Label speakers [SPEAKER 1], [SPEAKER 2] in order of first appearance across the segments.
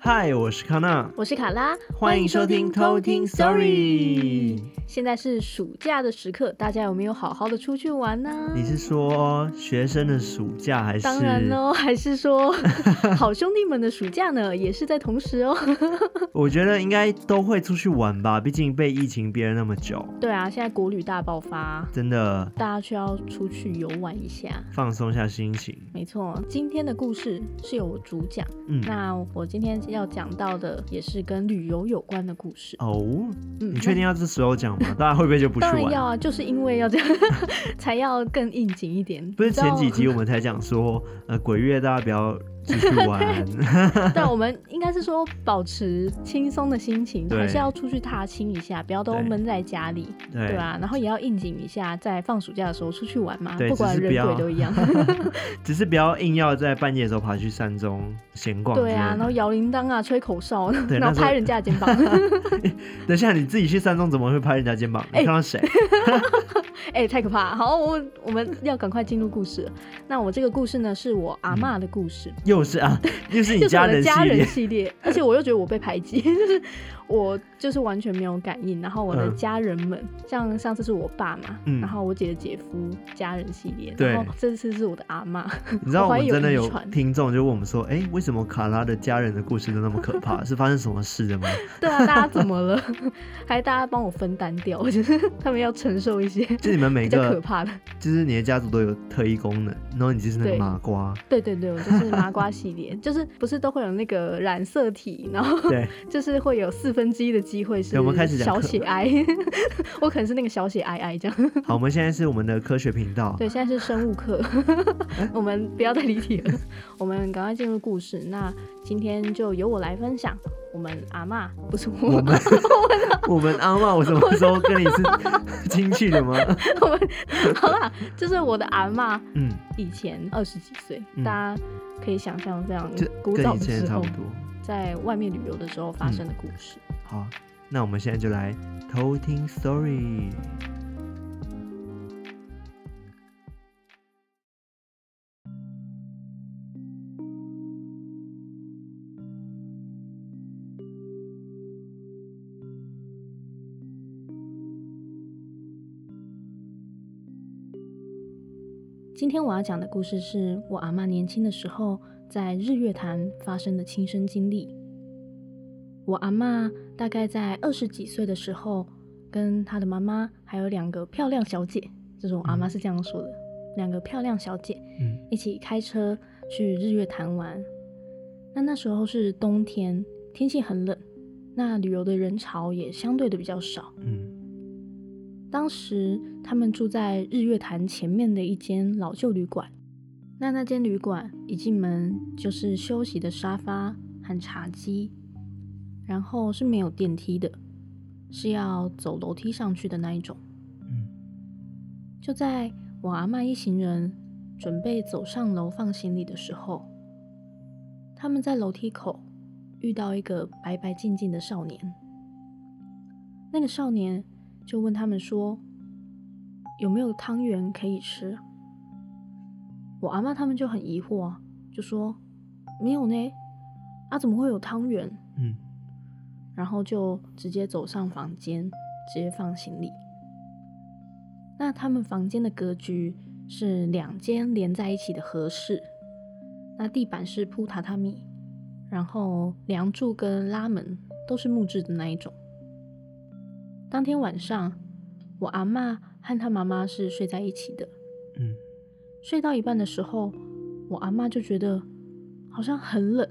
[SPEAKER 1] 嗨，我是康娜，
[SPEAKER 2] 我是卡拉，
[SPEAKER 1] 欢迎收听偷听 Story。
[SPEAKER 2] 现在是暑假的时刻，大家有没有好好的出去玩呢？
[SPEAKER 1] 你是说学生的暑假还是？
[SPEAKER 2] 当然喽，还是说 好兄弟们的暑假呢？也是在同时哦。
[SPEAKER 1] 我觉得应该都会出去玩吧，毕竟被疫情憋了那么久。
[SPEAKER 2] 对啊，现在国旅大爆发，
[SPEAKER 1] 真的，
[SPEAKER 2] 大家需要出去游玩一下，
[SPEAKER 1] 放松一下心情。
[SPEAKER 2] 没错，今天的故事是由我主讲。嗯，那我今天要讲到的也是跟旅游有关的故事。
[SPEAKER 1] 哦，嗯，你确定要这时候讲吗？大家会不会就不去玩？
[SPEAKER 2] 当然要啊，就是因为要这样，才要更应景一点。
[SPEAKER 1] 不是前几集 我们才讲说，呃，鬼月大家不要。继续玩，
[SPEAKER 2] 对，我们应该是说保持轻松的心情，还是要出去踏青一下，不要都闷在家里，对吧？然后也要应景一下，在放暑假的时候出去玩嘛，不管人鬼都一样。
[SPEAKER 1] 只是不要硬要在半夜的时候爬去山中闲逛。
[SPEAKER 2] 对啊，然后摇铃铛啊，吹口哨，然后拍人家的肩膀。
[SPEAKER 1] 等一下，你自己去山中怎么会拍人家肩膀？你看到谁？
[SPEAKER 2] 哎、欸，太可怕！好，我我们要赶快进入故事。那我这个故事呢，是我阿嬷的故事。
[SPEAKER 1] 嗯、又是啊，又是你家人系列，
[SPEAKER 2] 家人系列，而且我又觉得我被排挤，就是。我就是完全没有感应，然后我的家人们，嗯、像上次是我爸嘛，嗯、然后我姐的姐夫家人系列，对，然后这次是我的阿妈。
[SPEAKER 1] 你知道我们真的有听众就问我们说，哎、欸，为什么卡拉的家人的故事都那么可怕？是发生什么事的吗？
[SPEAKER 2] 对啊，大家怎么了？还大家帮我分担掉，我觉得他们要承受一些，
[SPEAKER 1] 就你们每个
[SPEAKER 2] 可怕的，
[SPEAKER 1] 就是你的家族都有特异功能，然后你就是那个麻瓜，
[SPEAKER 2] 对，对对对，我就是麻瓜系列，就是不是都会有那个染色体，然后对，就是会有四分之一的机会。我们开始小写 i，，我可能是那个小写 ii 这样。
[SPEAKER 1] 好，我们现在是我们的科学频道。
[SPEAKER 2] 对，现在是生物课，我们不要再离题了，我们赶快进入故事。那今天就由我来分享。我们阿嬷不是我们，我
[SPEAKER 1] 们，阿嬷，我什么时候跟你是 亲戚的吗？
[SPEAKER 2] 我们好啦，就是我的阿嬷，嗯，以前二十几岁，嗯、大家可以想象这样古早的时候，在外面旅游的时候发生的故事。
[SPEAKER 1] 嗯、好。那我们现在就来偷听 story。
[SPEAKER 2] 今天我要讲的故事是我阿妈年轻的时候在日月潭发生的亲身经历。我阿妈大概在二十几岁的时候，跟她的妈妈还有两个漂亮小姐，这种阿妈是这样说的，两个漂亮小姐，嗯，一起开车去日月潭玩。那那时候是冬天，天气很冷，那旅游的人潮也相对的比较少。嗯，当时他们住在日月潭前面的一间老旧旅馆，那那间旅馆一进门就是休息的沙发和茶几。然后是没有电梯的，是要走楼梯上去的那一种。嗯，就在我阿妈一行人准备走上楼放行李的时候，他们在楼梯口遇到一个白白净净的少年。那个少年就问他们说：“有没有汤圆可以吃？”我阿嬷他们就很疑惑，就说：“没有呢，啊，怎么会有汤圆？”嗯。然后就直接走上房间，直接放行李。那他们房间的格局是两间连在一起的合室，那地板是铺榻榻米，然后梁柱跟拉门都是木质的那一种。当天晚上，我阿嬷和她妈妈是睡在一起的。嗯，睡到一半的时候，我阿嬷就觉得好像很冷，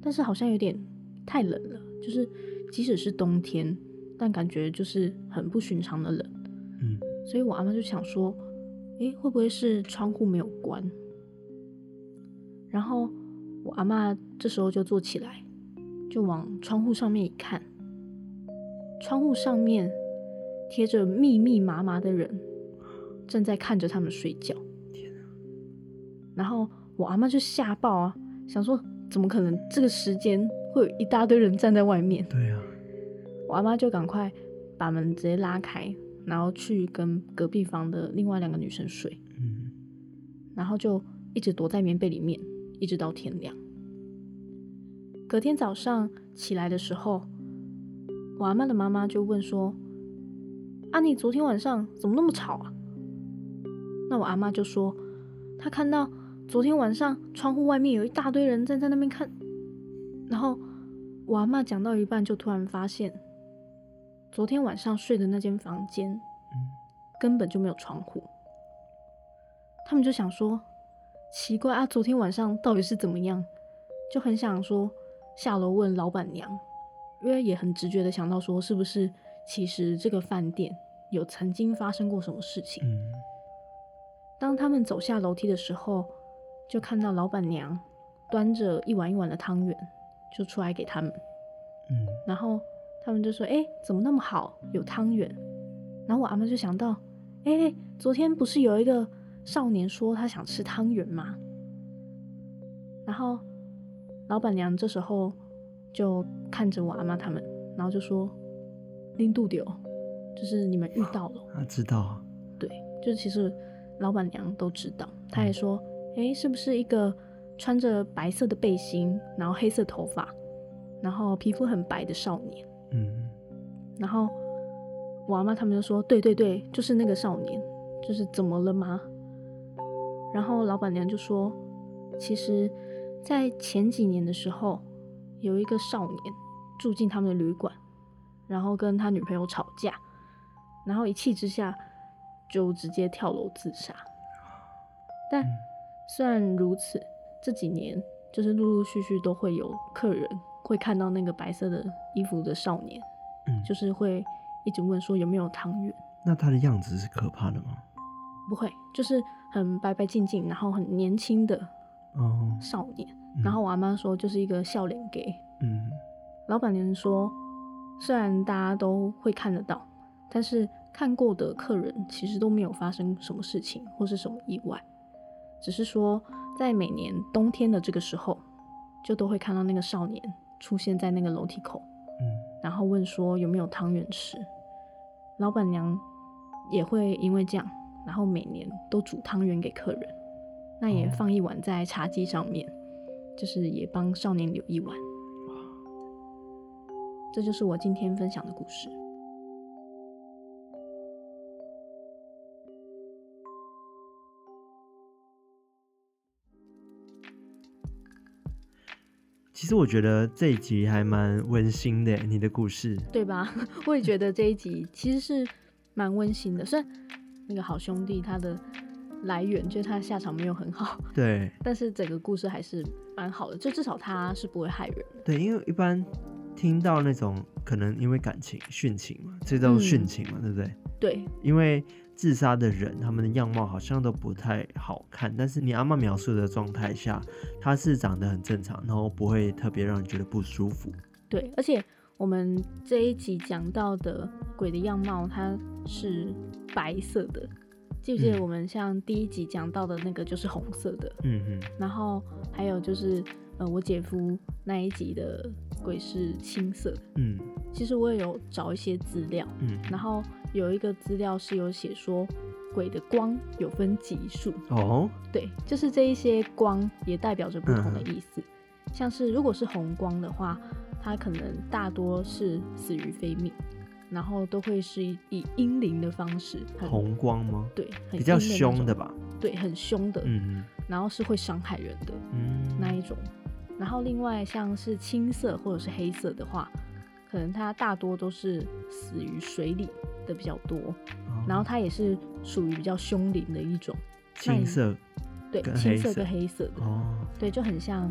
[SPEAKER 2] 但是好像有点太冷了。就是，即使是冬天，但感觉就是很不寻常的冷。嗯，所以我阿妈就想说，诶，会不会是窗户没有关？然后我阿嬷这时候就坐起来，就往窗户上面一看，窗户上面贴着密密麻麻的人，正在看着他们睡觉。天啊！然后我阿妈就吓爆啊，想说，怎么可能这个时间？会有一大堆人站在外面。对啊，我阿妈就赶快把门直接拉开，然后去跟隔壁房的另外两个女生睡。嗯，然后就一直躲在棉被里面，一直到天亮。隔天早上起来的时候，我阿妈的妈妈就问说：“啊，你昨天晚上怎么那么吵啊？”那我阿妈就说：“她看到昨天晚上窗户外面有一大堆人站在那边看。”然后我阿妈讲到一半，就突然发现，昨天晚上睡的那间房间，根本就没有窗户。他们就想说，奇怪啊，昨天晚上到底是怎么样？就很想说下楼问老板娘，因为也很直觉的想到说，是不是其实这个饭店有曾经发生过什么事情？
[SPEAKER 1] 嗯。
[SPEAKER 2] 当他们走下楼梯的时候，就看到老板娘端着一碗一碗的汤圆，就出来给他们。
[SPEAKER 1] 嗯。
[SPEAKER 2] 然后他们就说：“哎，怎么那么好，有汤圆？”然后我阿妈就想到：“哎，昨天不是有一个。”少年说他想吃汤圆吗，然后老板娘这时候就看着我阿妈他们，然后就说：“拎度丢，就是你们遇到了。”
[SPEAKER 1] 啊知道，
[SPEAKER 2] 对，就是其实老板娘都知道。她也说：“哎、嗯，是不是一个穿着白色的背心，然后黑色头发，然后皮肤很白的少年？”
[SPEAKER 1] 嗯，
[SPEAKER 2] 然后我阿妈他们就说：“对对对，就是那个少年，就是怎么了吗？”然后老板娘就说：“其实，在前几年的时候，有一个少年住进他们的旅馆，然后跟他女朋友吵架，然后一气之下就直接跳楼自杀。但虽然如此，这几年就是陆陆续续都会有客人会看到那个白色的衣服的少年，
[SPEAKER 1] 嗯，
[SPEAKER 2] 就是会一直问说有没有汤圆。
[SPEAKER 1] 那他的样子是可怕的吗？
[SPEAKER 2] 不会，就是。”很白白净净，然后很年轻的少年。哦嗯、然后我阿妈说，就是一个笑脸给。
[SPEAKER 1] 嗯，
[SPEAKER 2] 老板娘说，虽然大家都会看得到，但是看过的客人其实都没有发生什么事情或是什么意外，只是说在每年冬天的这个时候，就都会看到那个少年出现在那个楼梯口，
[SPEAKER 1] 嗯，
[SPEAKER 2] 然后问说有没有汤圆吃。老板娘也会因为这样。然后每年都煮汤圆给客人，那也放一碗在茶几上面，嗯、就是也帮少年留一碗。这就是我今天分享的故事。
[SPEAKER 1] 其实我觉得这一集还蛮温馨的，你的故事，
[SPEAKER 2] 对吧？我也觉得这一集其实是蛮温馨的，虽然。那个好兄弟，他的来源就是他下场没有很好，
[SPEAKER 1] 对，
[SPEAKER 2] 但是整个故事还是蛮好的，就至少他是不会害人的。
[SPEAKER 1] 对，因为一般听到那种可能因为感情殉情嘛，这叫殉情嘛，嗯、对不对？
[SPEAKER 2] 对，
[SPEAKER 1] 因为自杀的人他们的样貌好像都不太好看，但是你阿妈描述的状态下，他是长得很正常，然后不会特别让人觉得不舒服。
[SPEAKER 2] 对，而且我们这一集讲到的鬼的样貌，它是。白色的，记不记得我们像第一集讲到的那个就是红色的，
[SPEAKER 1] 嗯嗯，
[SPEAKER 2] 然后还有就是，呃，我姐夫那一集的鬼是青色的，
[SPEAKER 1] 嗯，
[SPEAKER 2] 其实我也有找一些资料，
[SPEAKER 1] 嗯，
[SPEAKER 2] 然后有一个资料是有写说鬼的光有分级数，
[SPEAKER 1] 哦，
[SPEAKER 2] 对，就是这一些光也代表着不同的意思，
[SPEAKER 1] 嗯，
[SPEAKER 2] 像是如果是红光的话，它可能大多是死于非命。然后都会是以以阴灵的方式，
[SPEAKER 1] 红光吗？
[SPEAKER 2] 对，
[SPEAKER 1] 比较凶的吧。
[SPEAKER 2] 对，很凶的。
[SPEAKER 1] 嗯，
[SPEAKER 2] 然后是会伤害人的，
[SPEAKER 1] 嗯，
[SPEAKER 2] 那一种。然后另外像是青色或者是黑色的话，可能它大多都是死于水里的比较多。
[SPEAKER 1] 哦，
[SPEAKER 2] 然后它也是属于比较凶灵的一种。
[SPEAKER 1] 青色。
[SPEAKER 2] 对，青色跟黑色的。
[SPEAKER 1] 哦。
[SPEAKER 2] 对，就很像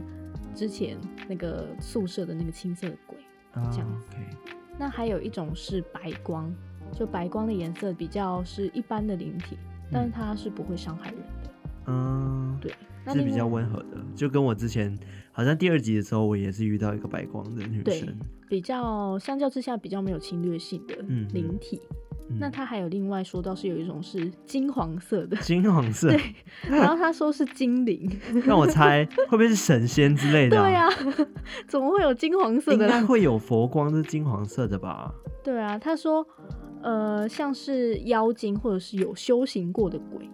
[SPEAKER 2] 之前那个宿舍的那个青色的鬼，这样子。
[SPEAKER 1] 哦 okay
[SPEAKER 2] 那还有一种是白光，就白光的颜色比较是一般的灵体，嗯、但是它是不会伤害人的。
[SPEAKER 1] 嗯，
[SPEAKER 2] 对，那
[SPEAKER 1] 是比较温和的，就跟我之前好像第二集的时候，我也是遇到一个白光的女生，
[SPEAKER 2] 比较相较之下比较没有侵略性的灵体。那他还有另外说到是有一种是金黄色的，
[SPEAKER 1] 金黄色，
[SPEAKER 2] 对，然后他说是精灵，
[SPEAKER 1] 让我猜会不会是神仙之类的、啊？
[SPEAKER 2] 对呀、啊，怎么会有金黄色的？
[SPEAKER 1] 应该会有佛光是金黄色的吧？
[SPEAKER 2] 对啊，他说，呃，像是妖精或者是有修行过的鬼，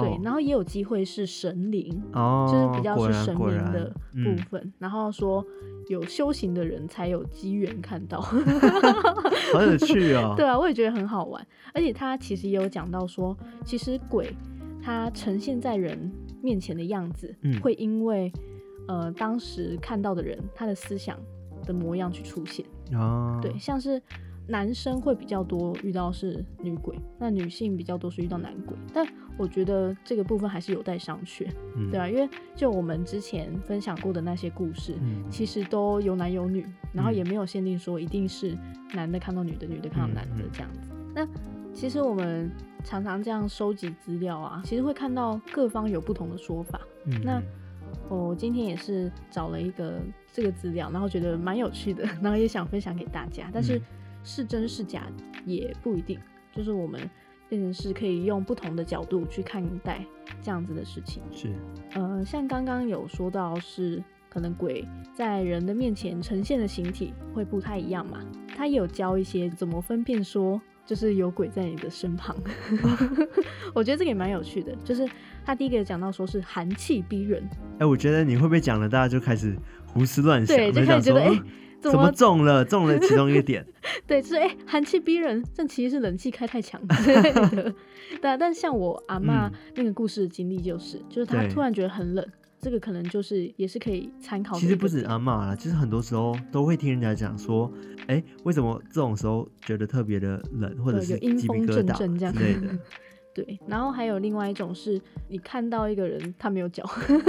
[SPEAKER 2] 对，然后也有机会是神灵，
[SPEAKER 1] 哦，
[SPEAKER 2] 就是比较是神
[SPEAKER 1] 果然
[SPEAKER 2] 明的部分。
[SPEAKER 1] 嗯、
[SPEAKER 2] 然后说有修行的人才有机缘看到，
[SPEAKER 1] 好有趣哦。
[SPEAKER 2] 对啊，我也觉得很好玩。而且他其实也有讲到说，其实鬼他呈现在人面前的样子，
[SPEAKER 1] 嗯、
[SPEAKER 2] 会因为呃当时看到的人他的思想的模样去出现。
[SPEAKER 1] 哦，
[SPEAKER 2] 对，像是。男生会比较多遇到是女鬼，那女性比较多是遇到男鬼。但我觉得这个部分还是有待商榷，
[SPEAKER 1] 嗯、
[SPEAKER 2] 对啊，因为就我们之前分享过的那些故事，
[SPEAKER 1] 嗯、
[SPEAKER 2] 其实都有男有女，然后也没有限定说一定是男的看到女的，女的看到男的这样子。
[SPEAKER 1] 嗯、
[SPEAKER 2] 那其实我们常常这样收集资料啊，其实会看到各方有不同的说法。
[SPEAKER 1] 嗯、
[SPEAKER 2] 那我今天也是找了一个这个资料，然后觉得蛮有趣的，然后也想分享给大家，但是。
[SPEAKER 1] 嗯
[SPEAKER 2] 是真是假也不一定，就是我们变成是可以用不同的角度去看待这样子的事情。
[SPEAKER 1] 是，
[SPEAKER 2] 呃，像刚刚有说到是可能鬼在人的面前呈现的形体会不太一样嘛，他也有教一些怎么分辨说就是有鬼在你的身旁。我觉得这个也蛮有趣的，就是他第一个讲到说是寒气逼人。
[SPEAKER 1] 哎、欸，我觉得你会不会讲了，大家就开始胡思乱想，
[SPEAKER 2] 对，就开始觉得哎。欸
[SPEAKER 1] 怎么中了？中了其中一个点。
[SPEAKER 2] 对，就是哎，寒气逼人，但其实是冷气开太强之类的。对，但像我阿嬷那个故事的经历就是，嗯、就是她突然觉得很冷，这个可能就是也是可以参考。
[SPEAKER 1] 其实不止阿嬷啦，就是很多时候都会听人家讲说，哎，为什么这种时候觉得特别的冷，或者是
[SPEAKER 2] 有阴风阵阵这样
[SPEAKER 1] 之类的。
[SPEAKER 2] 对，然后还有另外一种是，你看到一个人他没有脚，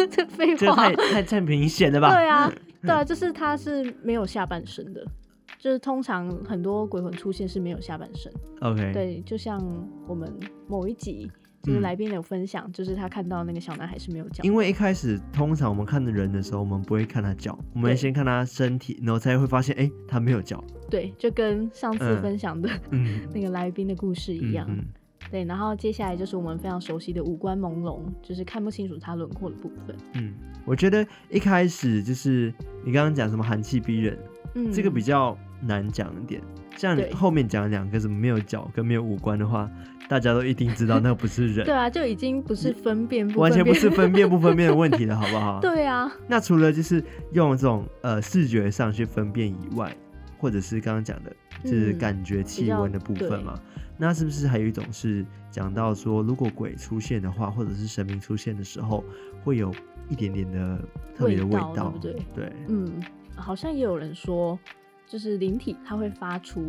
[SPEAKER 2] 这废话，
[SPEAKER 1] 太太太明显了吧？
[SPEAKER 2] 对啊，对啊，就是他是没有下半身的，就是通常很多鬼魂出现是没有下半身。
[SPEAKER 1] OK，
[SPEAKER 2] 对，就像我们某一集就是来宾有分享，嗯、就是他看到那个小男孩是没有脚。
[SPEAKER 1] 因为一开始通常我们看的人的时候，我们不会看他脚，我们先看他身体，然后才会发现，哎，他没有脚。
[SPEAKER 2] 对，就跟上次分享的、
[SPEAKER 1] 嗯、
[SPEAKER 2] 那个来宾的故事一
[SPEAKER 1] 样。
[SPEAKER 2] 对，然后接下来就是我们非常熟悉的五官朦胧，就是看不清楚它轮廓的部分。
[SPEAKER 1] 嗯，我觉得一开始就是你刚刚讲什么寒气逼人，嗯，这个比较难讲一点。像你后面讲两个什么没有脚跟没有五官的话，大家都一定知道那个不是人。
[SPEAKER 2] 对啊，就已经不是分辨不分辨，
[SPEAKER 1] 完全不是分辨不分辨的 问题了，好不好？
[SPEAKER 2] 对啊。
[SPEAKER 1] 那除了就是用这种呃视觉上去分辨以外，或者是刚刚讲的，就是感觉气温的部分嘛。嗯那是不是还有一种是讲到说，如果鬼出现的话，或者是神明出现的时候，会有一点点的特别的味道，
[SPEAKER 2] 味道，对不对？
[SPEAKER 1] 对，
[SPEAKER 2] 嗯，好像也有人说，就是灵体它会发出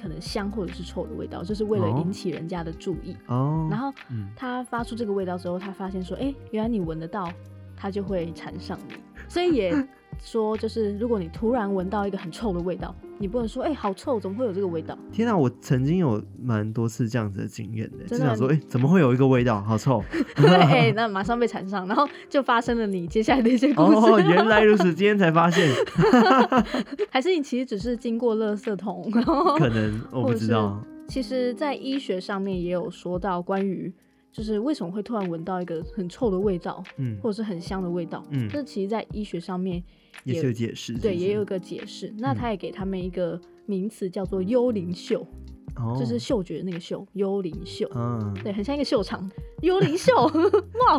[SPEAKER 2] 可能香或者是臭的味道，就是为了引起人家的注意
[SPEAKER 1] 哦。
[SPEAKER 2] 然后他发出这个味道之后，他发现说，哎、欸，原来你闻得到，他就会缠上你，所以也。说就是，如果你突然闻到一个很臭的味道，你不能说哎、欸，好臭，怎么会有这个味道？
[SPEAKER 1] 天啊，我曾经有蛮多次这样子的经验的，就想说哎、欸，怎么会有一个味道，好臭？
[SPEAKER 2] 对，欸、那马上被缠上，然后就发生了你接下来的一些故事。
[SPEAKER 1] 哦，原来如此，今天才发现，
[SPEAKER 2] 还是你其实只是经过垃圾桶？
[SPEAKER 1] 可能我不知道。
[SPEAKER 2] 其实，在医学上面也有说到关于。就是为什么会突然闻到一个很臭的味道，嗯，或者是很香的味道，嗯，这其实，在医学上面
[SPEAKER 1] 也，有解释，
[SPEAKER 2] 对，也有一个解释。嗯、那他也给他们一个名词，叫做幽灵嗅，哦，就是嗅觉的那个嗅，幽灵嗅，嗯，对，很像一个秀场，幽灵嗅，哇，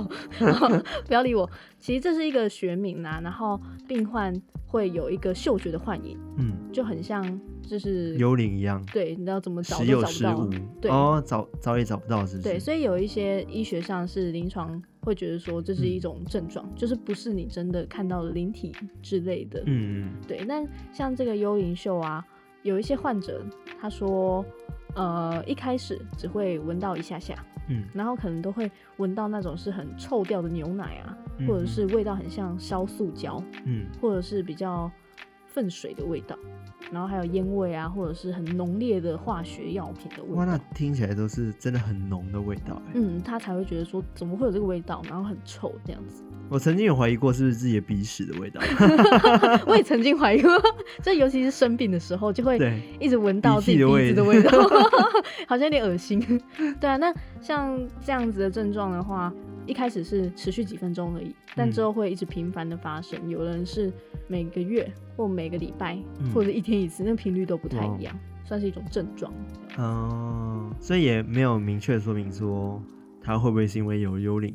[SPEAKER 2] 不要理我。其实这是一个学名啊，然后病患会有一个嗅觉的幻影，嗯，就很像。就是
[SPEAKER 1] 幽灵一样，
[SPEAKER 2] 对，你知道怎么找
[SPEAKER 1] 都找不到，
[SPEAKER 2] 对
[SPEAKER 1] 哦，找找也找不到，是不是？
[SPEAKER 2] 对，所以有一些医学上是临床会觉得说这是一种症状，嗯、就是不是你真的看到的灵体之类的，
[SPEAKER 1] 嗯嗯，
[SPEAKER 2] 对。但像这个幽灵嗅啊，有一些患者他说，呃，一开始只会闻到一下下，嗯，然后可能都会闻到那种是很臭掉的牛奶啊，嗯、或者是味道很像烧塑胶，嗯，或者是比较粪水的味道。然后还有烟味啊，或者是很浓烈的化学药品的味道。哇，
[SPEAKER 1] 那听起来都是真的很浓的味道。
[SPEAKER 2] 嗯，他才会觉得说，怎么会有这个味道，然后很臭这样子。
[SPEAKER 1] 我曾经有怀疑过是不是自己的鼻屎的味道。
[SPEAKER 2] 我也曾经怀疑过，就尤其是生病的时候，就会一直闻到自己鼻子的味道，好像有点恶心。对啊，那像这样子的症状的话。一开始是持续几分钟而已，但之后会一直频繁的发生。嗯、有人是每个月或每个礼拜，嗯、或者一天一次，那频率都不太一样，算是一种症状。
[SPEAKER 1] 哦，所以也没有明确说明说它会不会是因为有幽灵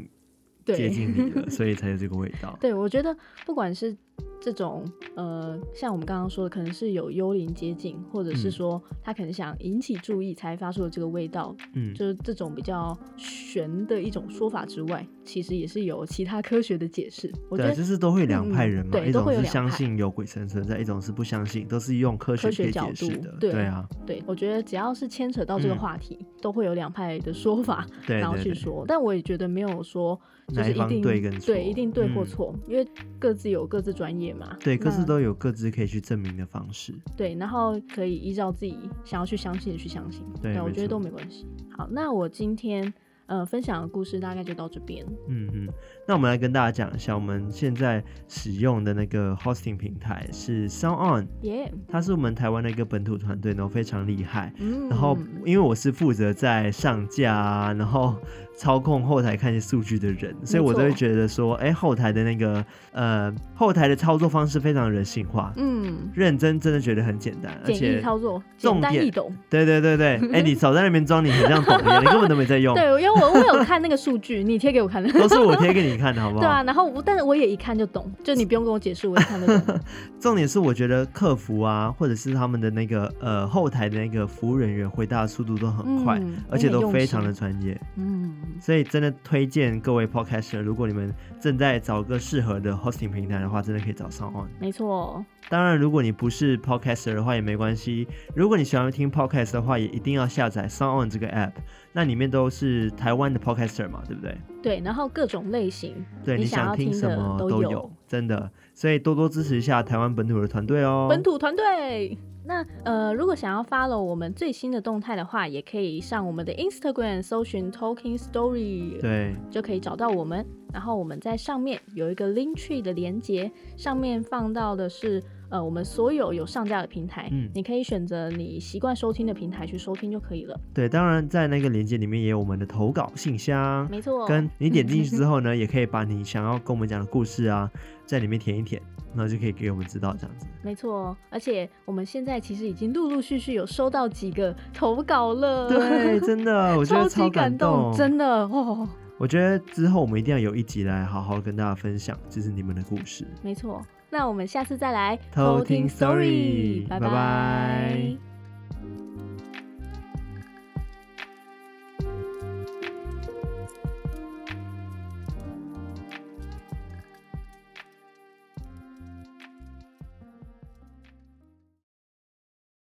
[SPEAKER 1] 接近你了，所以才有这个味道？
[SPEAKER 2] 对，我觉得不管是。这种呃，像我们刚刚说的，可能是有幽灵接近，或者是说他可能想引起注意才发出的这个味道，嗯，就是这种比较玄的一种说法之外，其实也是有其他科学的解释。我觉得
[SPEAKER 1] 就是都会两派人嘛，
[SPEAKER 2] 嗯、
[SPEAKER 1] 一种是相信有鬼神存在，一种是不相信，都是用科学可以解释的。
[SPEAKER 2] 对，
[SPEAKER 1] 对啊，
[SPEAKER 2] 对，我觉得只要是牵扯到这个话题，嗯、都会有两派的说法，
[SPEAKER 1] 对，
[SPEAKER 2] 然后去说。但我也觉得没有说。就是一定
[SPEAKER 1] 对跟错，
[SPEAKER 2] 对，一定对或错，嗯，因为各自有各自专业嘛。
[SPEAKER 1] 对，各自都有各自可以去证明的方式。
[SPEAKER 2] 对，然后可以依照自己想要去相信的去相信。对，我觉得都没关系。好，那我今天。呃，分享的故事大概就到这边。
[SPEAKER 1] 嗯嗯，那我们来跟大家讲一下，我们现在使用的那个 hosting 平台是 SoundOn，
[SPEAKER 2] 耶，
[SPEAKER 1] 它是我们台湾的一个本土团队，然后非常厉害。嗯，然后因为我是负责在上架啊，然后操控后台看些数据的人，所以我都会觉得说，哎、欸，后台的那个呃，后台的操作方式非常人性化。嗯，认真真的觉得很简单，而且
[SPEAKER 2] 操作简单易懂。
[SPEAKER 1] 对对对对，哎、欸，你少在那边装你很像懂一样，你根本都没在用。
[SPEAKER 2] 对，因为。我我有看那个数据，你贴给我看的，
[SPEAKER 1] 都是我贴给你看的，好不好？
[SPEAKER 2] 对啊，然后我但是我也一看就懂，就你不用跟我解释，我也看得懂。
[SPEAKER 1] 重点是我觉得客服啊，或者是他们的那个呃后台的那个服务人员回答的速度都很快，嗯、而且都非常的专业。嗯，所以真的推荐各位 Podcaster，如果你们正在找个适合的 hosting 平台的话，真的可以找 Sonon。
[SPEAKER 2] 没错。
[SPEAKER 1] 当然，如果你不是 Podcaster 的话也没关系。如果你喜欢听 Podcast 的话，也一定要下载 Sonon 这个 App。那里面都是台湾的 Podcaster 嘛，对不对？
[SPEAKER 2] 对，然后各种类型，
[SPEAKER 1] 对，你想要听什么都有，真的。所以多多支持一下台湾本土的团队哦。
[SPEAKER 2] 本土团队。那呃，如果想要 follow 我们最新的动态的话，也可以上我们的 Instagram 搜寻 Talking Story，
[SPEAKER 1] 对，
[SPEAKER 2] 就可以找到我们。然后我们在上面有一个 Link Tree 的连接，上面放到的是呃我们所有有上架的平台，嗯，你可以选择你习惯收听的平台去收听就可以了。
[SPEAKER 1] 对，当然在那个链接里面也有我们的投稿信箱，
[SPEAKER 2] 没错。
[SPEAKER 1] 跟你点进去之 后呢，也可以把你想要跟我们讲的故事啊，在里面填一填。然后就可以给我们知道这样子，
[SPEAKER 2] 没错。而且我们现在其实已经陆陆续续有收到几个投稿了，
[SPEAKER 1] 对，真的，我觉得 超感动，
[SPEAKER 2] 超级感动，真的哦。
[SPEAKER 1] 我觉得之后我们一定要有一集来好好跟大家分享，就是你们的故事。
[SPEAKER 2] 没错，那我们下次再来
[SPEAKER 1] 偷听 story，拜拜。拜拜。